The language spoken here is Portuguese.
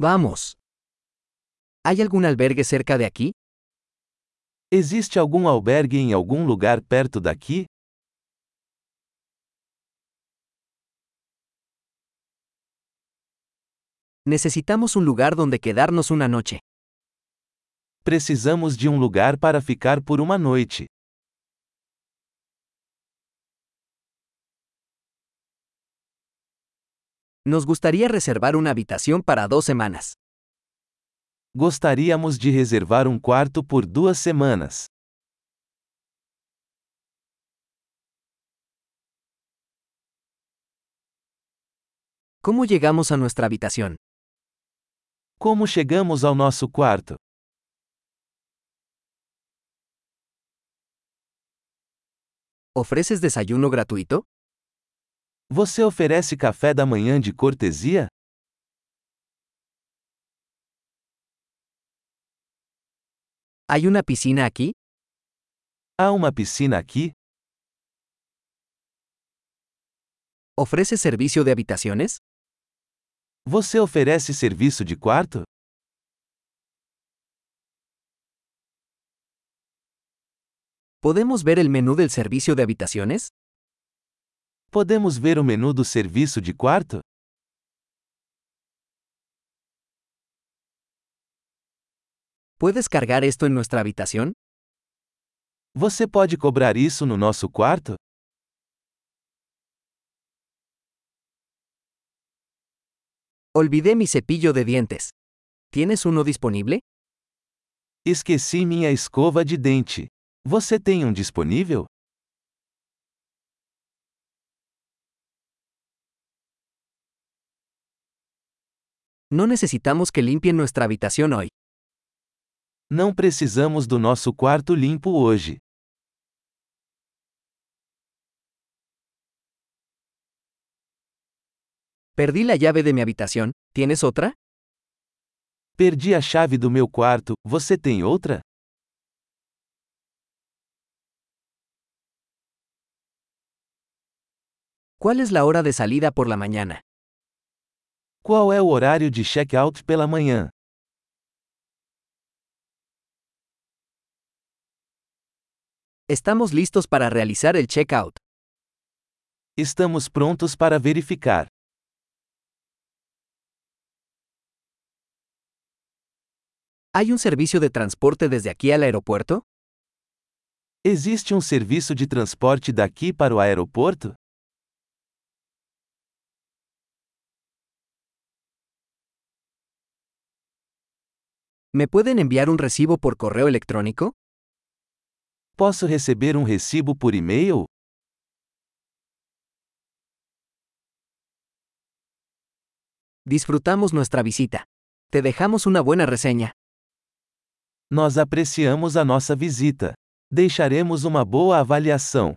Vamos. ¿Hay algún albergue cerca de aquí? Existe algum albergue em algum lugar perto daqui? Necesitamos un lugar donde quedarnos una noche. Precisamos de um lugar para ficar por uma noite. Nos gustaría reservar una habitación para dos semanas. Gostaríamos de reservar um quarto por duas semanas. ¿Cómo llegamos a nuestra habitación? Como chegamos ao nosso quarto? ¿Ofreces desayuno gratuito? Você oferece café da manhã de cortesia? ¿Hay una piscina aquí? Há uma piscina aqui? ¿Ofreces servicio de habitaciones? Você oferece serviço de quarto? ¿Podemos ver el menú del servicio de habitaciones? Podemos ver o menu do serviço de quarto? ¿Puedes cargar esto en nuestra habitación? Você pode cobrar isso no nosso quarto? Olvidé mi cepillo de dientes. ¿Tienes uno disponible? Esqueci minha escova de dente. Você tem um disponível? No necesitamos que limpien nuestra habitación hoy. Não precisamos do nosso quarto limpo hoje. Perdí la llave de mi habitación. ¿Tienes otra? Perdi a chave do meu quarto, você tem outra? ¿Cuál es la hora de salida por la mañana? Qual é o horário de check-out pela manhã? Estamos listos para realizar el check-out. Estamos prontos para verificar. ¿Hay un servicio de transporte desde aquí al aeropuerto? Existe um serviço de transporte daqui para o aeroporto? ¿Me pueden enviar un recibo por correo electrónico? Posso receber um recibo por e-mail? Disfrutamos nuestra visita. Te dejamos una buena reseña. Nós apreciamos a nossa visita. Deixaremos uma boa avaliação.